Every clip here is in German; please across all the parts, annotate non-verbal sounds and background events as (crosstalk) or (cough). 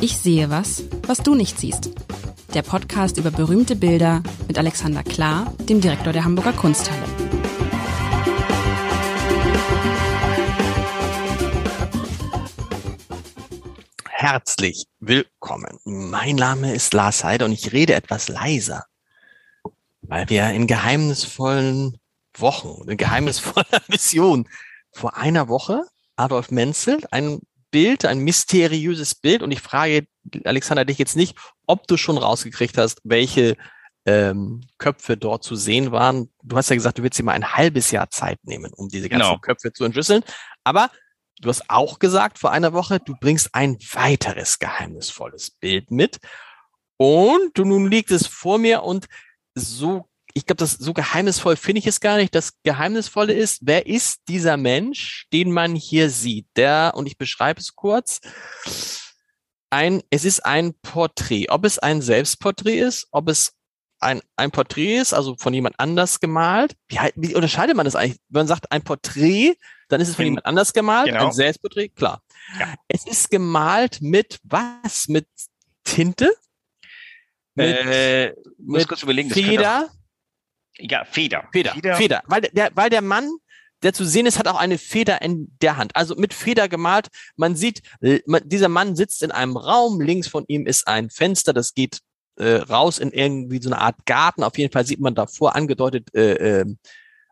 Ich sehe was, was du nicht siehst. Der Podcast über berühmte Bilder mit Alexander Klar, dem Direktor der Hamburger Kunsthalle. Herzlich willkommen. Mein Name ist Lars Heider und ich rede etwas leiser, weil wir in geheimnisvollen Wochen, in geheimnisvoller (laughs) Mission vor einer Woche Adolf Menzel ein Bild, ein mysteriöses Bild. Und ich frage Alexander dich jetzt nicht, ob du schon rausgekriegt hast, welche ähm, Köpfe dort zu sehen waren. Du hast ja gesagt, du willst dir mal ein halbes Jahr Zeit nehmen, um diese ganzen genau. Köpfe zu entschlüsseln. Aber du hast auch gesagt vor einer Woche, du bringst ein weiteres geheimnisvolles Bild mit. Und du nun liegt es vor mir und so ich glaube, das so geheimnisvoll finde ich es gar nicht. Das Geheimnisvolle ist, wer ist dieser Mensch, den man hier sieht? Der, und ich beschreibe es kurz, ein, es ist ein Porträt. Ob es ein Selbstporträt ist, ob es ein, ein Porträt ist, also von jemand anders gemalt. Wie, wie unterscheidet man das eigentlich? Wenn man sagt ein Porträt, dann ist es von jemand anders gemalt. Genau. Ein Selbstporträt, klar. Ja. Es ist gemalt mit was? Mit Tinte? Mit, äh, mit kurz überlegen, Feder? Ja, Feder. Feder. Feder. Feder. Weil der, weil der Mann, der zu sehen ist, hat auch eine Feder in der Hand. Also mit Feder gemalt. Man sieht, man, dieser Mann sitzt in einem Raum. Links von ihm ist ein Fenster, das geht äh, raus in irgendwie so eine Art Garten. Auf jeden Fall sieht man davor angedeutet äh, äh,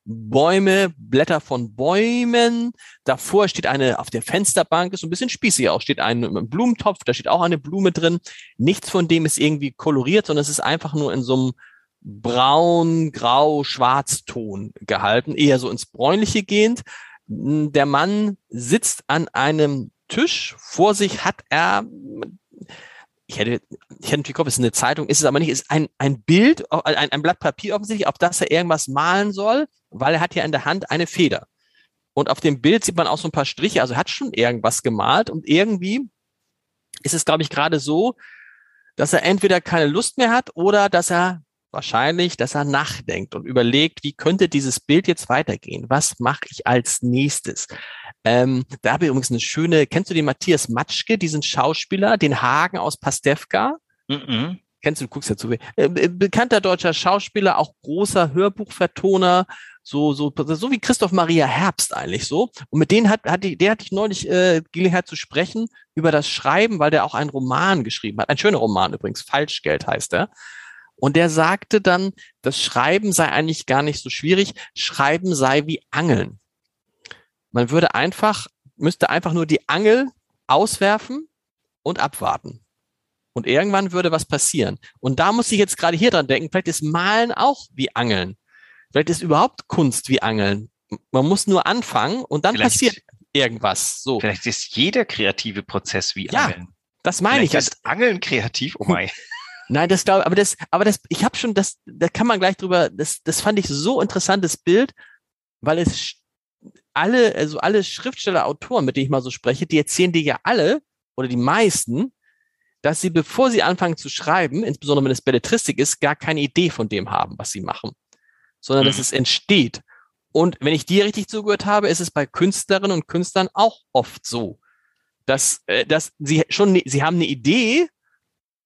Bäume, Blätter von Bäumen. Davor steht eine, auf der Fensterbank, ist so ein bisschen spießig auch, steht ein Blumentopf, da steht auch eine Blume drin. Nichts von dem ist irgendwie koloriert, sondern es ist einfach nur in so einem braun, grau, schwarzton gehalten, eher so ins bräunliche gehend. Der Mann sitzt an einem Tisch. Vor sich hat er, ich hätte, ich hätte im Kopf, es ist eine Zeitung, ist es aber nicht, ist ein, ein Bild, ein, ein Blatt Papier offensichtlich, auf das er irgendwas malen soll, weil er hat ja in der Hand eine Feder. Und auf dem Bild sieht man auch so ein paar Striche, also hat schon irgendwas gemalt und irgendwie ist es, glaube ich, gerade so, dass er entweder keine Lust mehr hat oder dass er wahrscheinlich, dass er nachdenkt und überlegt, wie könnte dieses Bild jetzt weitergehen? Was mache ich als nächstes? Ähm, da habe ich übrigens eine schöne, kennst du den Matthias Matschke, diesen Schauspieler, den Hagen aus Pastewka? Mm -mm. Kennst du, du guckst ja zu. Äh, bekannter deutscher Schauspieler, auch großer Hörbuchvertoner, so, so, so wie Christoph Maria Herbst eigentlich so. Und mit denen hat, hat die, der hatte ich neulich äh, Gelegenheit zu sprechen über das Schreiben, weil der auch einen Roman geschrieben hat. Ein schöner Roman übrigens, Falschgeld heißt er. Und der sagte dann, das Schreiben sei eigentlich gar nicht so schwierig. Schreiben sei wie Angeln. Man würde einfach, müsste einfach nur die Angel auswerfen und abwarten. Und irgendwann würde was passieren. Und da muss ich jetzt gerade hier dran denken, vielleicht ist Malen auch wie Angeln. Vielleicht ist überhaupt Kunst wie Angeln. Man muss nur anfangen und dann vielleicht, passiert irgendwas. So. Vielleicht ist jeder kreative Prozess wie Angeln. Ja, das meine vielleicht ich. Ist Angeln kreativ? Oh (laughs) mein. Nein, das glaube, aber das, aber das, ich habe schon, das, da kann man gleich drüber. Das, das fand ich so interessantes Bild, weil es alle, also alle Schriftsteller, Autoren, mit denen ich mal so spreche, die erzählen dir ja alle oder die meisten, dass sie, bevor sie anfangen zu schreiben, insbesondere wenn es Belletristik ist, gar keine Idee von dem haben, was sie machen, sondern mhm. dass es entsteht. Und wenn ich dir richtig zugehört habe, ist es bei Künstlerinnen und Künstlern auch oft so, dass, äh, dass sie schon, ne, sie haben eine Idee,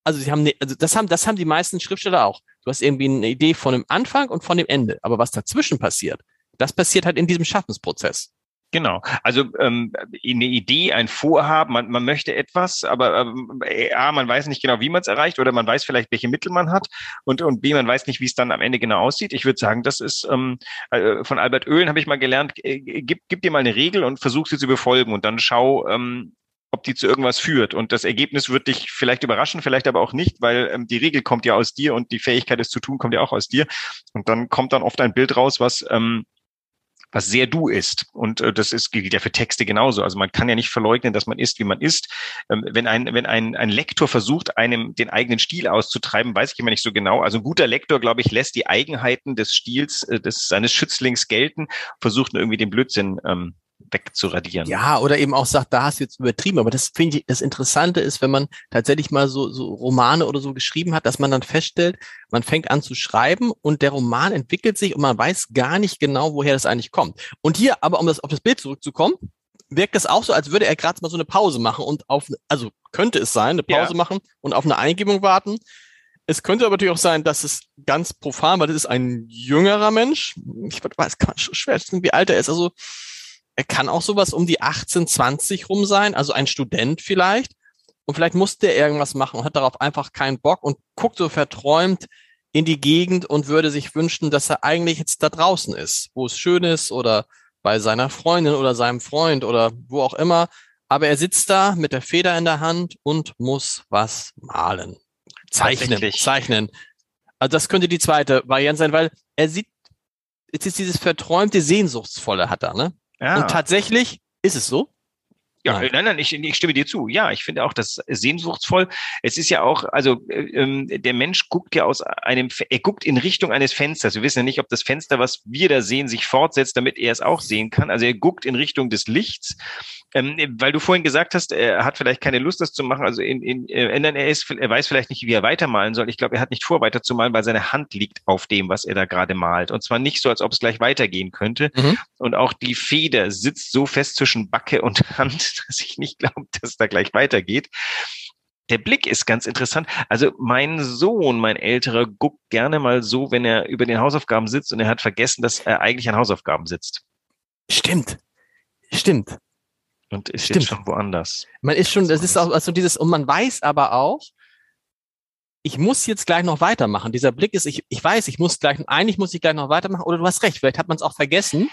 also sie haben, ne, also das haben, das haben die meisten Schriftsteller auch. Du hast irgendwie eine Idee von dem Anfang und von dem Ende. Aber was dazwischen passiert, das passiert halt in diesem Schaffensprozess. Genau. Also ähm, eine Idee, ein Vorhaben, man, man möchte etwas, aber ähm, A, man weiß nicht genau, wie man es erreicht, oder man weiß vielleicht, welche Mittel man hat und, und B, man weiß nicht, wie es dann am Ende genau aussieht. Ich würde sagen, das ist ähm, äh, von Albert Oehlen habe ich mal gelernt, äh, gib, gib dir mal eine Regel und versuch sie zu befolgen und dann schau, ähm, ob die zu irgendwas führt. Und das Ergebnis wird dich vielleicht überraschen, vielleicht aber auch nicht, weil ähm, die Regel kommt ja aus dir und die Fähigkeit, es zu tun, kommt ja auch aus dir. Und dann kommt dann oft ein Bild raus, was ähm, was sehr du ist. Und äh, das ist, gilt ja für Texte genauso. Also man kann ja nicht verleugnen, dass man ist, wie man ist. Ähm, wenn ein, wenn ein, ein Lektor versucht, einem den eigenen Stil auszutreiben, weiß ich immer nicht so genau. Also ein guter Lektor, glaube ich, lässt die Eigenheiten des Stils äh, des, seines Schützlings gelten, versucht nur irgendwie den Blödsinn ähm, wegzuradieren. Ja, oder eben auch sagt, da hast du jetzt übertrieben. Aber das finde ich, das Interessante ist, wenn man tatsächlich mal so, so Romane oder so geschrieben hat, dass man dann feststellt, man fängt an zu schreiben und der Roman entwickelt sich und man weiß gar nicht genau, woher das eigentlich kommt. Und hier, aber um das auf das Bild zurückzukommen, wirkt es auch so, als würde er gerade mal so eine Pause machen und auf, also könnte es sein, eine Pause Ja. machen und auf eine Eingebung warten. Es könnte aber natürlich auch sein, dass es ganz profan, weil das ist ein jüngerer Mensch. Ich weiß gar nicht, schwer, wie alt er ist. Also kann auch sowas um die 18, 20 rum sein, also ein Student vielleicht. Und vielleicht musste er irgendwas machen und hat darauf einfach keinen Bock und guckt so verträumt in die Gegend und würde sich wünschen, dass er eigentlich jetzt da draußen ist, wo es schön ist oder bei seiner Freundin oder seinem Freund oder wo auch immer. Aber er sitzt da mit der Feder in der Hand und muss was malen. Zeichnen, zeichnen. Also das könnte die zweite Variante sein, weil er sieht, jetzt ist dieses verträumte, sehnsuchtsvolle hat er, ne? Ja. Und tatsächlich ist es so. Ja, Nein. nein, nein, ich, ich stimme dir zu. Ja, ich finde auch das sehnsuchtsvoll. Es ist ja auch, also äh, ähm, der Mensch guckt ja aus einem, er guckt in Richtung eines Fensters. Wir wissen ja nicht, ob das Fenster, was wir da sehen, sich fortsetzt, damit er es auch sehen kann. Also er guckt in Richtung des Lichts. Ähm, weil du vorhin gesagt hast, er hat vielleicht keine Lust, das zu machen. Also in, in, äh, nein, er ist, er weiß vielleicht nicht, wie er weitermalen soll. Ich glaube, er hat nicht vor, weiterzumalen, weil seine Hand liegt auf dem, was er da gerade malt. Und zwar nicht so, als ob es gleich weitergehen könnte. Mhm. Und auch die Feder sitzt so fest zwischen Backe und Hand, (laughs) dass ich nicht glaube, dass da gleich weitergeht. Der Blick ist ganz interessant. Also mein Sohn, mein älterer, guckt gerne mal so, wenn er über den Hausaufgaben sitzt und er hat vergessen, dass er eigentlich an Hausaufgaben sitzt Stimmt. Stimmt. und ist Stimmt. jetzt schon woanders. Man ist schon, Das ist- auch, also dieses, und man weiß aber auch, ich muss jetzt gleich noch weitermachen. Dieser Blick ist, ich, ich weiß, ich muss gleich, eigentlich muss ich gleich noch weitermachen, oder du hast recht, vielleicht hat man es auch vergessen.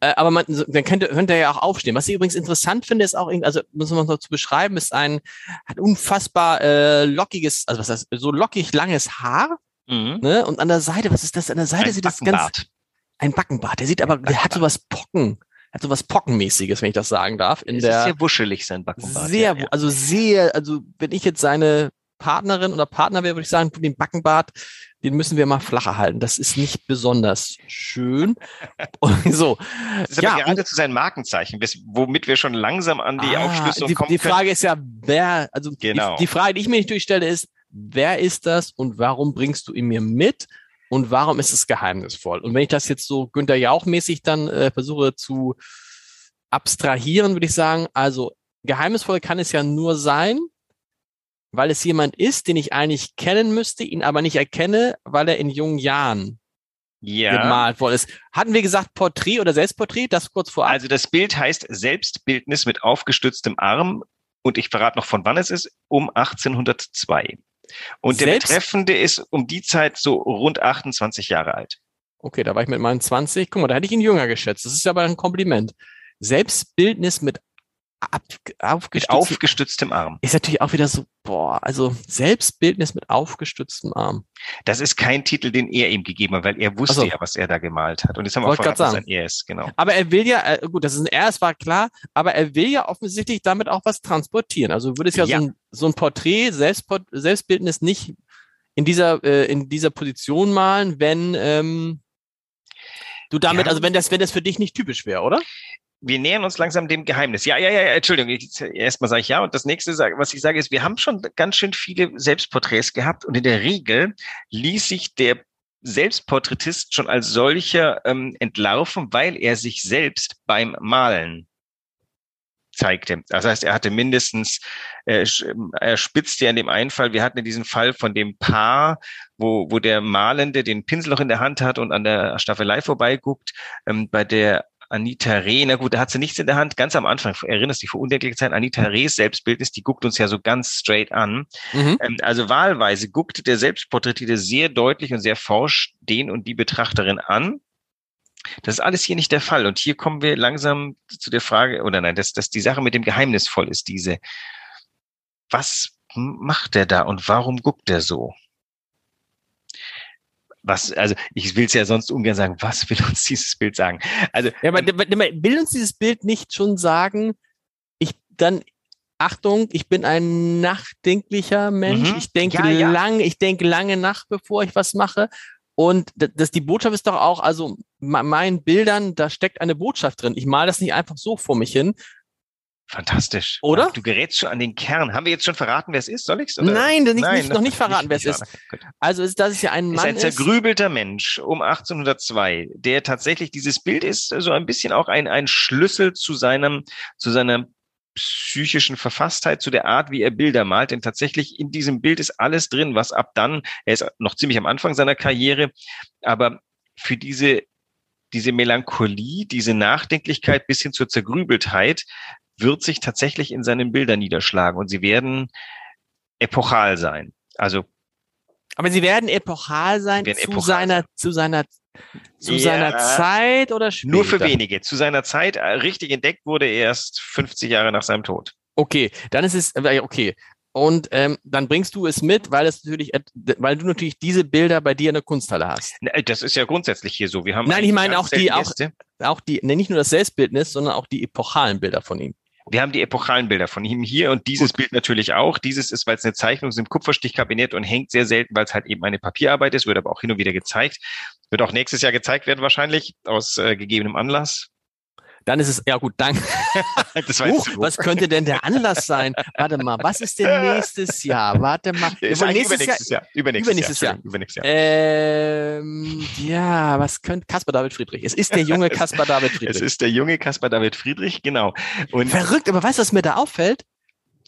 Äh, aber man, dann könnte, könnte er ja auch aufstehen. Was ich übrigens interessant finde, ist auch, also muss man noch zu beschreiben, ist ein, hat unfassbar äh, lockiges, also was heißt, so lockig langes Haar, Mhm. ne? Und an der Seite, was ist das? An der Seite Ein sieht das ganz, ein Backenbart. Der sieht aber, der hat sowas Pocken, hat sowas Pockenmäßiges, wenn ich das sagen darf, in Es der. ist sehr wuschelig, sein Backenbart. Sehr, ja, ja. also sehr, also wenn ich jetzt seine Partnerin oder Partner wäre, würde ich sagen, den Backenbart, den müssen wir mal flacher halten. Das ist nicht besonders schön. (laughs) Und so. Das ist ja, aber geradezu sein Markenzeichen, bis- womit wir schon langsam an die Ah, Aufschlüsselung die, kommen die können. Frage ist ja, wer, also Genau. die, die Frage, die ich mir nicht durchstelle, ist, wer ist das und warum bringst du ihn mir mit und warum ist es geheimnisvoll? Und wenn ich das jetzt so Günther Jauch-mäßig dann äh, versuche zu abstrahieren, würde ich sagen, also geheimnisvoll kann es ja nur sein, weil es jemand ist, den ich eigentlich kennen müsste, ihn aber nicht erkenne, weil er in jungen Jahren ja. gemalt worden ist. Hatten wir gesagt Porträt oder Selbstporträt? Das kurz vorab. Also das Bild heißt Selbstbildnis mit aufgestütztem Arm und ich verrate noch von wann es ist, um 1802. Und der Selbst- Betreffende ist um die Zeit so rund 28 Jahre alt. Okay, da war ich mit meinen 20. Guck mal, da hätte ich ihn jünger geschätzt. Das ist aber ein Kompliment. Selbstbildnis mit ab, Mit aufgestütztem aufgestütztem Arm. ist natürlich auch wieder so, boah, also Selbstbildnis mit aufgestütztem Arm. Das ist kein Titel, den er ihm gegeben hat, weil er wusste Ach so. ja, was er da gemalt hat. Und jetzt haben wir grad dass sagen. ein ist, genau. Aber er will ja, äh, gut, das ist ein R, es war klar, aber er will ja offensichtlich damit auch was transportieren. Also würde es ja, Ja. So, ein, so ein Porträt, Selbstport Selbstbildnis nicht in dieser, äh, in dieser Position malen, wenn ähm, du damit, Ja. also wenn das, wenn das für dich nicht typisch wäre, oder? Wir nähern uns langsam dem Geheimnis. Ja, ja, ja, Entschuldigung. Erstmal sage ich ja. Und das nächste, was ich sage, ist, wir haben schon ganz schön viele Selbstporträts gehabt. Und in der Regel ließ sich der Selbstporträtist schon als solcher ähm, entlarven, weil er sich selbst beim Malen zeigte. Das heißt, er hatte mindestens, äh, sch- er spitzte ja in dem einen Fall, wir hatten in diesem Fall von dem Paar, wo, wo der Malende den Pinsel noch in der Hand hat und an der Staffelei vorbeiguckt, ähm, bei der Anita Reh, na gut, da hat sie nichts in der Hand. Ganz am Anfang, erinnerst dich, vor undenklicher Zeit, Anita Rehs Selbstbildnis, die guckt uns ja so ganz straight an. Mhm. Ähm, also wahlweise guckte der Selbstporträtierte sehr deutlich und sehr forsch den und die Betrachterin an. Das ist alles hier nicht der Fall. Und hier kommen wir langsam zu der Frage, oder nein, dass, dass die Sache mit dem Geheimnisvoll ist, diese, was macht der da und warum guckt der so? Was, also ich will es ja sonst ungern sagen, was will uns dieses Bild sagen? Also Ja, aber aber will uns dieses Bild nicht schon sagen, ich dann, Achtung, ich bin ein nachdenklicher Mensch, Mhm. ich denke Ja, ja. lang, ich denke lange nach, bevor ich was mache. Und das, die Botschaft ist doch auch, also me- meinen Bildern, da steckt eine Botschaft drin. Ich male das nicht einfach so vor mich hin. Fantastisch. Oder? Du gerätst schon an den Kern. Haben wir jetzt schon verraten, wer es ist? Soll ich's? Nein, nicht, Nein, nicht, noch nicht verraten, wer es ist. Also, ist, dass es ja ein ist Mann ein zergrübelter Mensch um 1802, der tatsächlich dieses Bild ist so ein bisschen auch ein, ein Schlüssel zu seinem, zu seiner psychischen Verfasstheit, zu der Art, wie er Bilder malt. Denn tatsächlich in diesem Bild ist alles drin, was ab dann, er ist noch ziemlich am Anfang seiner Karriere, aber für diese, diese Melancholie, diese Nachdenklichkeit bis hin zur Zergrübeltheit wird sich tatsächlich in seinen Bildern niederschlagen und sie werden epochal sein. Also Aber sie werden epochal sein Werden zu epochal seiner, zu seiner, zu Ja. seiner Zeit oder später? Nur für wenige. Zu seiner Zeit äh, richtig entdeckt wurde er erst 50 Jahre nach seinem Tod. Okay, dann ist es, äh, okay. Und ähm, dann bringst du es mit, weil es natürlich, weil du natürlich diese Bilder bei dir in der Kunsthalle hast. Na, Das ist ja grundsätzlich hier so. Wir haben Nein, ich meine auch die- auch-. Auch die, ne, nicht nur das Selbstbildnis, sondern auch die epochalen Bilder von ihm. Wir haben die epochalen Bilder von ihm hier und dieses Bild natürlich auch. Dieses ist, weil es eine Zeichnung ist im Kupferstichkabinett und hängt sehr selten, weil es halt eben eine Papierarbeit ist, wird aber auch hin und wieder gezeigt. Wird auch nächstes Jahr gezeigt werden wahrscheinlich, aus äh, gegebenem Anlass. Dann ist es, ja gut, danke. (laughs) Das war Huch, was könnte denn der Anlass sein? Warte mal, was ist denn (laughs) nächstes Jahr? Warte mal. Ist Jawohl, eigentlich nächstes Jahr, übernächstes Jahr. Übernächstes Jahr. Übernächstes Jahr. Übernächstes Jahr. Ähm, ja, was könnte Kaspar David Friedrich? Es ist der junge (laughs) Kaspar David Es Friedrich. ist der junge Caspar David Friedrich, genau. Und Verrückt, aber weißt du, was mir da auffällt?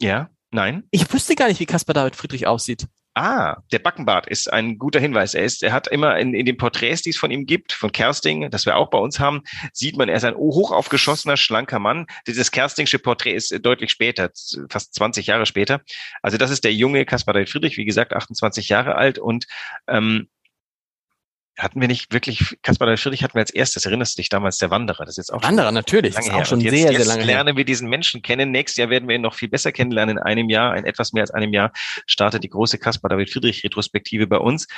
ja, nein. Ich wüsste gar nicht, wie Caspar David Friedrich aussieht. Ah, der Backenbart ist ein guter Hinweis. Er ist, er hat immer in, in den Porträts, die es von ihm gibt, von Kersting, das wir auch bei uns haben, sieht man, er ist ein hoch aufgeschossener, schlanker Mann. Dieses Kerstingsche Porträt ist deutlich später, fast 20 Jahre später. Also das ist der junge Caspar David Friedrich, wie gesagt, 28 Jahre alt und ähm, hatten wir nicht wirklich, Caspar David Friedrich hatten wir als erstes, erinnerst du dich damals, der Wanderer, das ist jetzt auch schon Wanderer, natürlich. Das ist her. auch schon jetzt, sehr, jetzt sehr lange her. lernen wir diesen Menschen kennen. Nächstes Jahr werden wir ihn noch viel besser kennenlernen. In einem Jahr, in etwas mehr als einem Jahr, startet die große Caspar David Friedrich Retrospektive bei uns.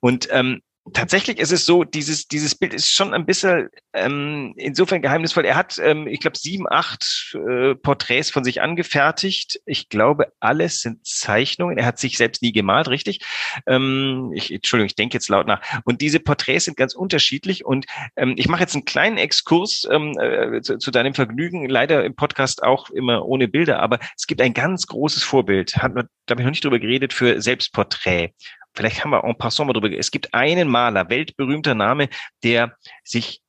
Und ähm, tatsächlich ist es so, dieses, dieses Bild ist schon ein bisschen ähm, insofern geheimnisvoll. Er hat, ähm, ich glaube, sieben, acht äh, Porträts von sich angefertigt. Ich glaube, alles sind Zeichnungen. Er hat sich selbst nie gemalt, richtig? Ähm, ich, Entschuldigung, ich denke jetzt laut nach. Und diese Porträts sind ganz unterschiedlich. Und ähm, ich mache jetzt einen kleinen Exkurs ähm, äh, zu, zu deinem Vergnügen. Leider im Podcast auch immer ohne Bilder, aber es gibt ein ganz großes Vorbild. Hat man, da ich noch nicht drüber geredet, für Selbstporträt. Vielleicht haben wir en passant mal drüber. Es gibt einen Maler, weltberühmter Name, der sich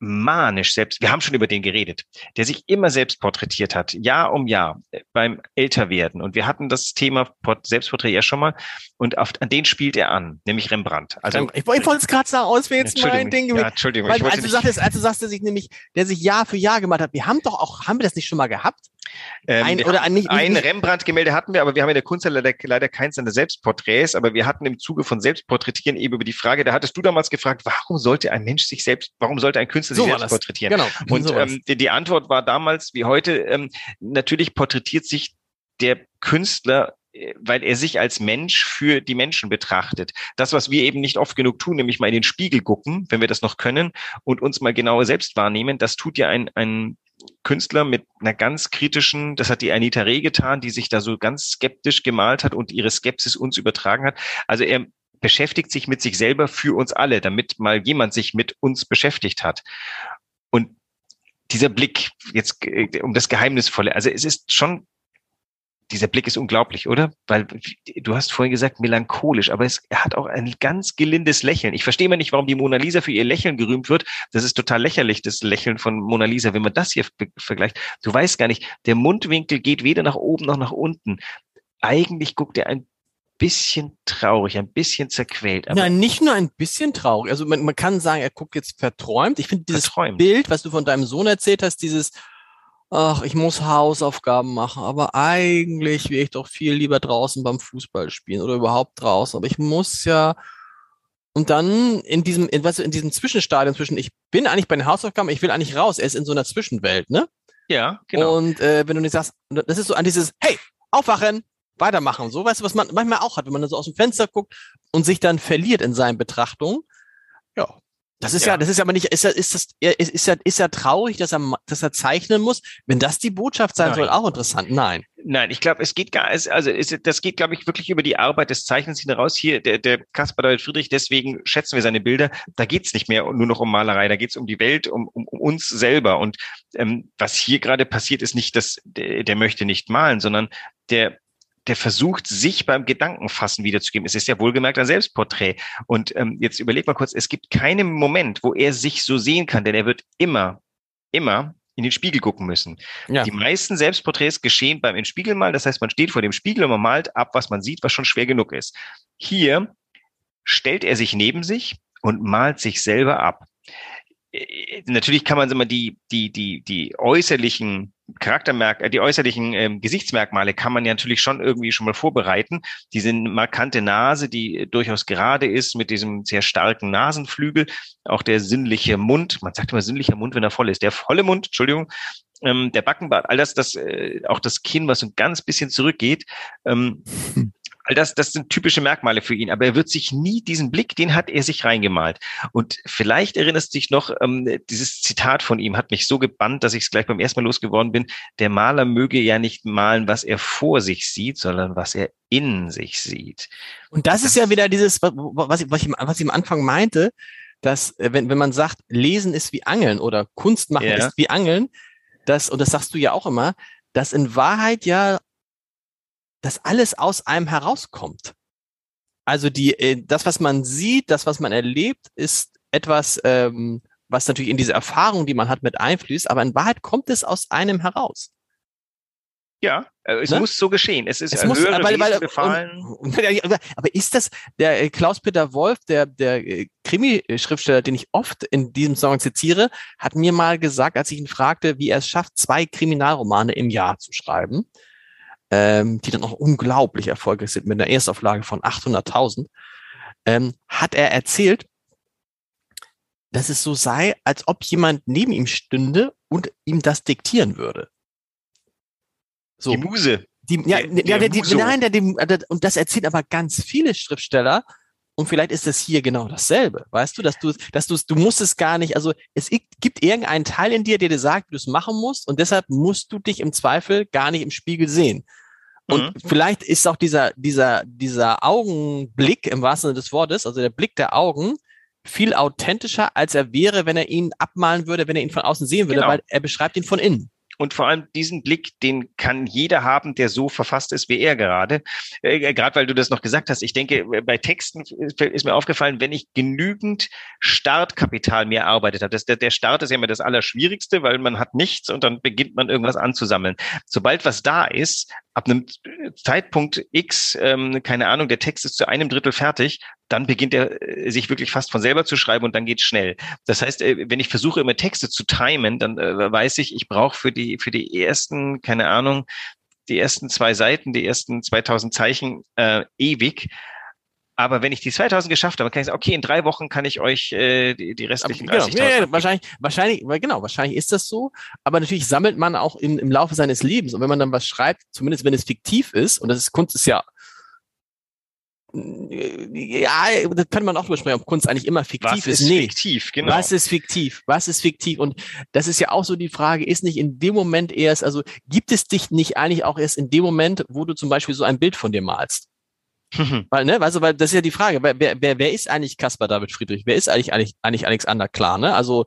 manisch selbst, wir haben schon über den geredet, der sich immer selbst porträtiert hat, Jahr um Jahr äh, beim Älterwerden. Und wir hatten das Thema Port Selbstporträt ja schon mal und auf, an den spielt er an, nämlich Rembrandt. Also ich, ich wollte es gerade sagen, aus wäre jetzt mein Ding ja, gewesen. Entschuldigung, Weil, ich als, du nicht- sagtest, als du sagst, der sich nämlich, der sich Jahr für Jahr gemacht hat, wir haben doch auch, haben wir das nicht schon mal gehabt? Ähm, ein, oder ein, Ein Rembrandt-Gemälde hatten wir, aber wir haben in der Kunst leider, leider keins seiner Selbstporträts, aber wir hatten im Zuge von Selbstporträtieren eben über die Frage, da hattest du damals gefragt, warum sollte ein Mensch sich selbst, warum sollte ein Künstler So sich selbst das. porträtieren? genau. Und sowas. ähm, die, die Antwort war damals wie heute, ähm, natürlich porträtiert sich der Künstler äh, weil er sich als Mensch für die Menschen betrachtet. Das, was wir eben nicht oft genug tun, nämlich mal in den Spiegel gucken, wenn wir das noch können, und uns mal genauer selbst wahrnehmen, das tut ja ein, ein Künstler mit einer ganz kritischen, das hat die Anita Reh getan, die sich da so ganz skeptisch gemalt hat und ihre Skepsis uns übertragen hat. Also er beschäftigt sich mit sich selber für uns alle, damit mal jemand sich mit uns beschäftigt hat. Und dieser Blick, jetzt äh, um das Geheimnisvolle, also es ist schon, dieser Blick ist unglaublich, oder? Weil du hast vorhin gesagt, melancholisch, aber es, er hat auch ein ganz gelindes Lächeln. Ich verstehe mal nicht, warum die Mona Lisa für ihr Lächeln gerühmt wird. Das ist total lächerlich, das Lächeln von Mona Lisa, wenn man das hier vergleicht. Du weißt gar nicht, der Mundwinkel geht weder nach oben noch nach unten. Eigentlich guckt er ein bisschen traurig, ein bisschen zerquält, aber Nein, nicht nur ein bisschen traurig. Also man, man kann sagen, er guckt jetzt verträumt. Ich finde dieses verträumt. Bild, was du von deinem Sohn erzählt hast, dieses, ach, ich muss Hausaufgaben machen, aber eigentlich wäre ich doch viel lieber draußen beim Fußball spielen oder überhaupt draußen. Aber ich muss ja. Und dann in diesem, in, weißt du, in diesem Zwischenstadium zwischen, ich bin eigentlich bei den Hausaufgaben, ich will eigentlich raus. Er ist in so einer Zwischenwelt, ne? Ja, genau. Und äh, wenn du nicht sagst, das ist so an dieses, hey, aufwachen, weitermachen. So, weißt du, was man manchmal auch hat, wenn man so aus dem Fenster guckt und sich dann verliert in seinen Betrachtungen. Ja. Das ist ja, Ja. das ist aber nicht, ist ja, ist das, ist, ist ja, ist ja traurig, dass er, dass er zeichnen muss. Wenn das die Botschaft sein Nein. soll, auch interessant. Nein. Nein, ich glaube, es geht gar, also es, das geht, glaube ich, wirklich über die Arbeit des Zeichnens hinaus. Hier, der, der Caspar David Friedrich, deswegen schätzen wir seine Bilder. Da geht's nicht mehr nur noch um Malerei, da geht's um die Welt, um, um, um uns selber. Und ähm, was hier gerade passiert, ist nicht, dass der, der möchte nicht malen, sondern der der versucht, sich beim Gedankenfassen wiederzugeben. Es ist ja wohlgemerkt ein Selbstporträt. Und ähm, jetzt überleg mal kurz, es gibt keinen Moment, wo er sich so sehen kann, denn er wird immer, immer in den Spiegel gucken müssen. Ja. Die meisten Selbstporträts geschehen beim in Spiegel malen. Das heißt, man steht vor dem Spiegel und man malt ab, was man sieht, was schon schwer genug ist. Hier stellt er sich neben sich und malt sich selber ab. Äh, natürlich kann man immer die, die, die, die äußerlichen Charaktermerk, äh, die äußerlichen ähm, Gesichtsmerkmale kann man ja natürlich schon irgendwie schon mal vorbereiten. Diese markante Nase, die durchaus gerade ist, mit diesem sehr starken Nasenflügel, auch der sinnliche Mund, man sagt immer sinnlicher Mund, wenn er voll ist, der volle Mund, Entschuldigung, ähm, der Backenbart, all das, das, äh, auch das Kinn, was so ein ganz bisschen zurückgeht. Ähm, All das, das sind typische Merkmale für ihn. Aber er wird sich nie diesen Blick, den hat er sich reingemalt. Und vielleicht erinnerst du dich noch, ähm, dieses Zitat von ihm hat mich so gebannt, dass ich es gleich beim ersten Mal losgeworden bin. Der Maler möge ja nicht malen, was er vor sich sieht, sondern was er in sich sieht. Und das, das ist ja wieder dieses, was ich, was ich, was ich am Anfang meinte, dass äh, wenn, wenn man sagt, Lesen ist wie Angeln oder Kunst machen ja. ist wie Angeln, das, und das sagst du ja auch immer, dass in Wahrheit ja dass alles aus einem herauskommt. Also die, äh, das, was man sieht, das, was man erlebt, ist etwas, ähm, was natürlich in diese Erfahrung, die man hat, mit einfließt, aber in Wahrheit kommt es aus einem heraus. Ja, äh, es ne? muss so geschehen. Es ist es muss, höhere weil, weil, befallen. Und, (laughs) aber ist das der äh, Klaus-Peter Wolf, der der Krimi-Schriftsteller, den ich oft in diesem Song zitiere, hat mir mal gesagt, als ich ihn fragte, wie er es schafft, zwei Kriminalromane im Jahr zu schreiben ähm, die dann auch unglaublich erfolgreich sind mit einer Erstauflage von 800.000, ähm, hat er erzählt, dass es so sei, als ob jemand neben ihm stünde und ihm das diktieren würde. So. Die Muse. Die, ja, der, ja, der, die, nein, der, der, und das erzählen aber ganz viele Schriftsteller. Und vielleicht ist es hier genau dasselbe. Weißt du, dass du, dass du, du musst es gar nicht, also es gibt irgendeinen Teil in dir, der dir sagt, wie du es machen musst. Und deshalb musst du dich im Zweifel gar nicht im Spiegel sehen. Und mhm. vielleicht ist auch dieser, dieser, dieser Augenblick im wahrsten Sinne des Wortes, also der Blick der Augen, viel authentischer, als er wäre, wenn er ihn abmalen würde, wenn er ihn von außen sehen würde, genau. weil er beschreibt ihn von innen. Und vor allem diesen Blick, den kann jeder haben, der so verfasst ist wie er gerade. Äh, gerade weil du das noch gesagt hast. Ich denke, bei Texten ist mir aufgefallen, wenn ich genügend Startkapital mir erarbeitet habe. Das, der, der Start ist ja immer das Allerschwierigste, weil man hat nichts und dann beginnt man irgendwas anzusammeln. Sobald was da ist, ab einem Zeitpunkt X, ähm, keine Ahnung, der Text ist zu einem Drittel fertig, dann beginnt er äh, sich wirklich fast von selber zu schreiben und dann geht's schnell. Das heißt, äh, wenn ich versuche immer Texte zu timen, dann äh, weiß ich, ich brauche für die für die ersten, keine Ahnung, die ersten zwei Seiten, die ersten 2000 Zeichen äh, ewig. Aber wenn ich die 2000 geschafft habe, kann ich sagen, okay, in drei Wochen kann ich euch äh, die, die restlichen genau, 30.000. Ja, ja, wahrscheinlich, wahrscheinlich, genau, wahrscheinlich ist das so. Aber natürlich sammelt man auch im, im Laufe seines Lebens. Und wenn man dann was schreibt, zumindest wenn es fiktiv ist, und das ist Kunst ist ja ja, das kann man auch besprechen, ob Kunst eigentlich immer fiktiv was ist. ist nee. fiktiv, genau. Was ist fiktiv? Was ist fiktiv? Und das ist ja auch so die Frage, ist nicht in dem Moment erst, also gibt es dich nicht eigentlich auch erst in dem Moment, wo du zum Beispiel so ein Bild von dir malst? Mhm. Weil, ne, also, weil das ist ja die Frage, wer, wer, wer ist eigentlich Caspar David Friedrich? Wer ist eigentlich, eigentlich, eigentlich Alexander Klar, ne? Also,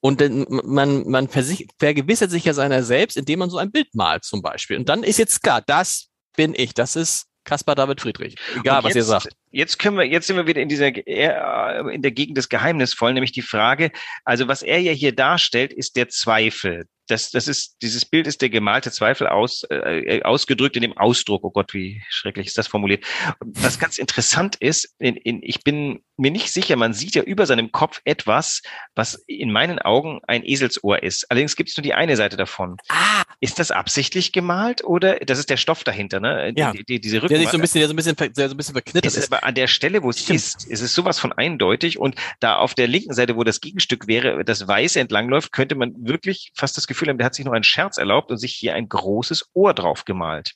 und dann, man, man vergewissert sich ja seiner selbst, indem man so ein Bild malt, zum Beispiel. Und dann ist jetzt klar, das bin ich, das ist Caspar David Friedrich. Egal, was ihr sagt. Jetzt können wir, jetzt sind wir wieder in dieser, äh, in der Gegend des Geheimnisvollen, nämlich die Frage, also was er ja hier darstellt, ist der Zweifel das, das ist, dieses Bild ist der gemalte Zweifel aus, äh, ausgedrückt in dem Ausdruck. Oh Gott, wie schrecklich ist das formuliert. Was ganz interessant ist, in, in, ich bin mir nicht sicher, man sieht ja über seinem Kopf etwas, was in meinen Augen ein Eselsohr ist. Allerdings gibt es nur die eine Seite davon. Ah. Ist das absichtlich gemalt oder das ist der Stoff dahinter, ne? Ja. Die, die, diese Rücken. Der sich so ein bisschen, der so ein bisschen, der so ein bisschen verknittert ist. ist. An der Stelle, wo es Stimmt. ist, ist es sowas von eindeutig und da auf der linken Seite, wo das Gegenstück wäre, das Weiße entlangläuft, könnte man wirklich fast das Gefühl haben, der hat sich noch einen Scherz erlaubt und sich hier ein großes Ohr drauf gemalt.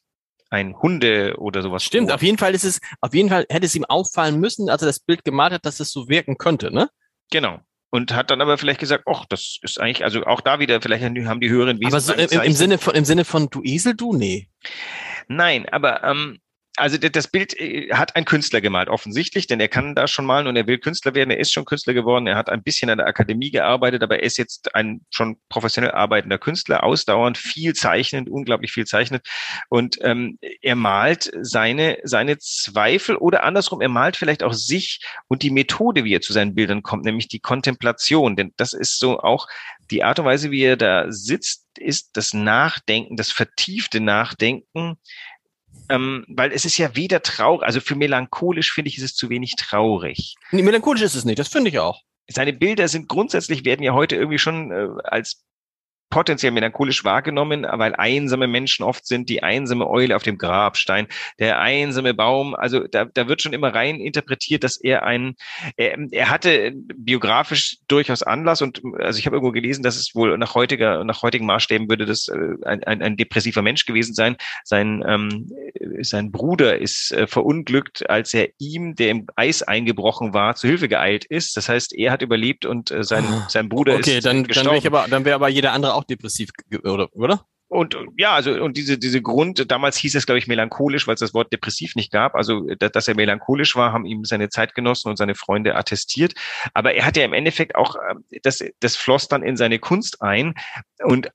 Ein Hunde oder sowas. Stimmt, auf jeden Fall ist es, auf jeden Fall hätte es ihm auffallen müssen, als er das Bild gemalt hat, dass es so wirken könnte, ne? Genau. und hat dann aber vielleicht gesagt, ach, das ist eigentlich, also auch da wieder, vielleicht haben die höheren Wesen. Aber so im, im, Sinne von, im Sinne von du Esel, du, nee. Nein, aber ähm, also das Bild äh, hat ein Künstler gemalt, offensichtlich, denn er kann da schon malen und er will Künstler werden. Er ist schon Künstler geworden. Er hat ein bisschen an der Akademie gearbeitet, aber er ist jetzt ein schon professionell arbeitender Künstler, ausdauernd, viel zeichnend, unglaublich viel zeichnet. Und ähm, er malt seine, seine Zweifel oder andersrum, er malt vielleicht auch sich und die Methode, wie er zu seinen Bildern kommt, nämlich die Kontemplation. Denn das ist so auch die Art und Weise, wie er da sitzt, ist das Nachdenken, das vertiefte Nachdenken ähm, weil es ist ja weder traurig, also für melancholisch finde ich, ist es zu wenig traurig. Nee, melancholisch ist es nicht, das finde ich auch. Seine Bilder sind grundsätzlich, werden ja heute irgendwie schon äh, als potenziell melancholisch wahrgenommen, weil einsame Menschen oft sind, die einsame Eule auf dem Grabstein, der einsame Baum, also da, da wird schon immer rein interpretiert, dass er ein, er, er hatte biografisch durchaus Anlass und also ich habe irgendwo gelesen, dass es wohl nach heutiger, nach heutigen Maßstäben würde das äh, ein, ein, ein depressiver Mensch gewesen sein. Sein, ähm, sein Bruder ist äh, verunglückt, als er ihm, der im Eis eingebrochen war, zu Hilfe geeilt ist. Das heißt, er hat überlebt und äh, sein, ah. sein Bruder okay, ist dann, gestorben. Dann wäre aber, dann wäre aber jeder andere auch depressiv, oder? oder? Und ja, also und diese diese Grund, damals hieß es glaube ich melancholisch, weil es das Wort depressiv nicht gab. Also dass er melancholisch war, haben ihm seine Zeitgenossen und seine Freunde attestiert. Aber er hat ja im Endeffekt auch äh, das das floss dann in seine Kunst ein und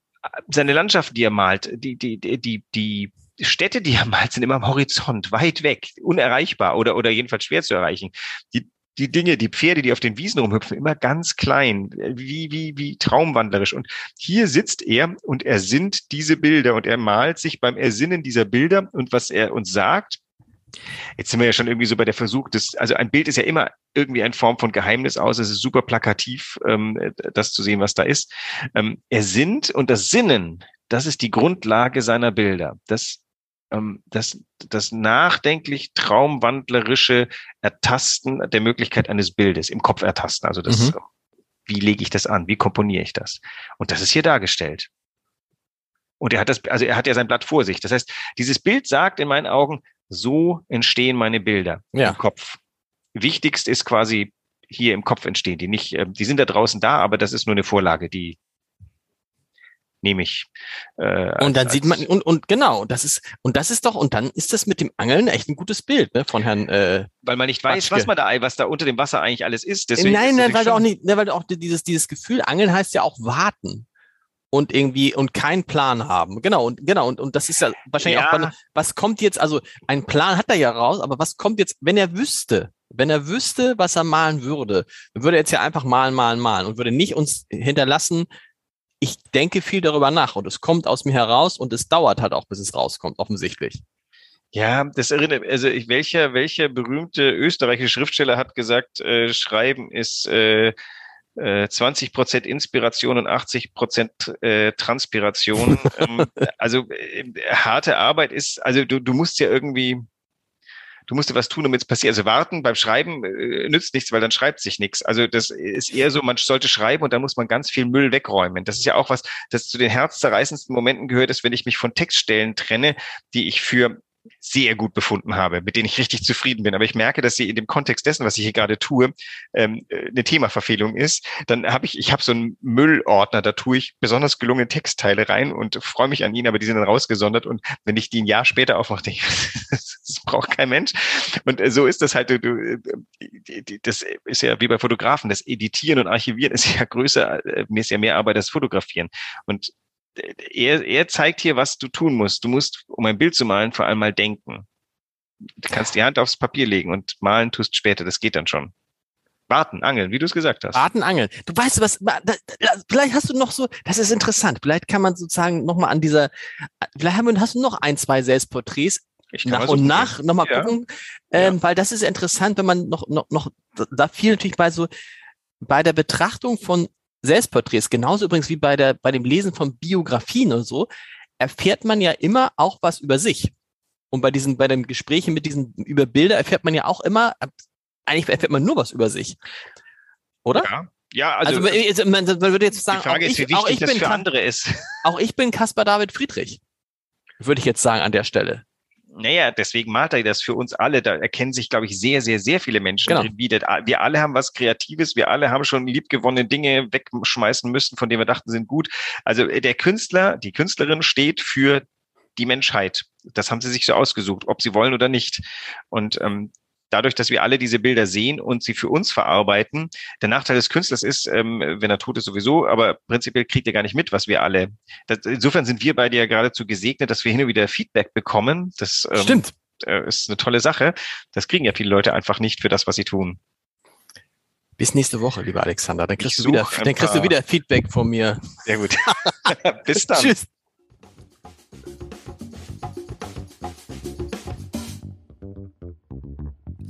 seine Landschaften, die er malt, die die die die Städte, die er malt, sind immer am Horizont, weit weg, unerreichbar oder oder jedenfalls schwer zu erreichen. Die die Dinge, die Pferde, die auf den Wiesen rumhüpfen, immer ganz klein, wie, wie, wie traumwandlerisch. Und hier sitzt er und er sinnt diese Bilder und er malt sich beim Ersinnen dieser Bilder und was er uns sagt, Jetzt sind wir ja schon irgendwie so bei der Versuch, das, also ein Bild ist ja immer irgendwie eine Form von Geheimnis aus. Es ist super plakativ, ähm, das zu sehen, was da ist. Ähm, er sinnt und das Sinnen, das ist die Grundlage seiner Bilder. Das das, das nachdenklich traumwandlerische Ertasten der Möglichkeit eines Bildes im Kopf ertasten. Also das, mhm. wie lege ich das an? Wie komponiere ich das? Und das ist hier dargestellt. Und er hat das, also er hat ja sein Blatt vor sich. Das heißt, dieses Bild sagt in meinen Augen, so entstehen meine Bilder ja. im Kopf. Wichtigst ist quasi hier im Kopf entstehen. Die nicht, ähm, die sind da draußen da, aber das ist nur eine Vorlage, die nehme ich. Äh, als, und dann sieht man und und genau, das ist und das ist doch und dann ist das mit dem Angeln echt ein gutes Bild ne, von Herrn. Äh, weil man nicht weiß, Batschke. was man da, was da unter dem Wasser eigentlich alles ist. Deswegen nein, nein, weil du auch nicht, ne, weil du auch dieses dieses Gefühl Angeln heißt ja auch warten und irgendwie und keinen Plan haben. Genau und genau und und das ist ja wahrscheinlich ja. auch was kommt jetzt also ein Plan hat er ja raus, aber was kommt jetzt, wenn er wüsste, wenn er wüsste, was er malen würde, dann würde er jetzt ja einfach malen, malen, malen und würde nicht uns hinterlassen, ich denke viel darüber nach und es kommt aus mir heraus und es dauert halt auch, bis es rauskommt, offensichtlich. Ja, das erinnert, also ich, welcher, welcher berühmte österreichische Schriftsteller hat gesagt, äh, Schreiben ist äh, äh, 20 Prozent Inspiration und 80 Prozent äh, Transpiration. (laughs) ähm, also äh, harte Arbeit ist, also du, du musst ja irgendwie, du musst dir was tun, damit es passiert. Also warten beim Schreiben äh, nützt nichts, weil dann schreibt sich nichts. Also das ist eher so, man sollte schreiben und dann muss man ganz viel Müll wegräumen. Das ist ja auch was, das zu den herzzerreißendsten Momenten gehört, ist, wenn ich mich von Textstellen trenne, die ich für sehr gut befunden habe, mit denen ich richtig zufrieden bin. Aber ich merke, dass sie in dem Kontext dessen, was ich hier gerade tue, ähm, äh, eine Themaverfehlung ist. Dann habe ich, ich habe so einen Müllordner, da tue ich besonders gelungene Textteile rein und freue mich an ihnen, aber die sind dann rausgesondert. Und wenn ich die ein Jahr später aufmache, (laughs) denke ich, das braucht kein Mensch. Und äh, so ist das halt, du, du, äh, das ist ja wie bei Fotografen, das Editieren und Archivieren ist ja größer, mir ist ja mehr Arbeit als Fotografieren. Und er, er zeigt hier, was du tun musst. Du musst, um ein Bild zu malen, vor allem mal denken. Du kannst die Hand aufs Papier legen und malen tust später. Das geht dann schon. Warten, angeln, wie du es gesagt hast. Warten, angeln. Du weißt was, vielleicht hast du noch so, das ist interessant. Vielleicht kann man sozusagen nochmal an dieser, vielleicht hast du noch ein, zwei Selbstporträts nach und nach nochmal ja. gucken, ähm, ja. weil das ist interessant, wenn man noch, noch, noch, da viel natürlich bei so, bei der Betrachtung von Selbstporträts, genauso übrigens wie bei der, bei dem Lesen von Biografien und so, erfährt man ja immer auch was über sich. Und bei diesen, bei den Gesprächen mit diesen, über Bilder erfährt man ja auch immer, eigentlich erfährt man nur was über sich. Oder? Ja. Ja, also, also man, man, würde jetzt sagen, die Frage ist, wie wichtig auch ich das für andere ist. (laughs) Auch ich bin Caspar David Friedrich. Würde ich jetzt sagen an der Stelle. Naja, deswegen malt er das für uns alle. Da erkennen sich, glaube ich, sehr, sehr, sehr viele Menschen Genau. drin wieder. Wir alle haben was Kreatives. Wir alle haben schon liebgewonnene Dinge wegschmeißen müssen, von denen wir dachten, sind gut. Also äh, der Künstler, die Künstlerin steht für die Menschheit. Das haben sie sich so ausgesucht, ob sie wollen oder nicht. Und ähm, dadurch, dass wir alle diese Bilder sehen und sie für uns verarbeiten, der Nachteil des Künstlers ist, ähm, wenn er tot ist sowieso, aber prinzipiell kriegt er gar nicht mit, was wir alle. Das, insofern sind wir beide ja geradezu gesegnet, dass wir hin und wieder Feedback bekommen. Das ähm, Stimmt. äh, ist eine tolle Sache. Das kriegen ja viele Leute einfach nicht für das, was sie tun. Bis nächste Woche, lieber Alexander. Dann kriegst, du wieder, dann kriegst du wieder Feedback von mir. Sehr gut. (laughs) Bis dann. Tschüss.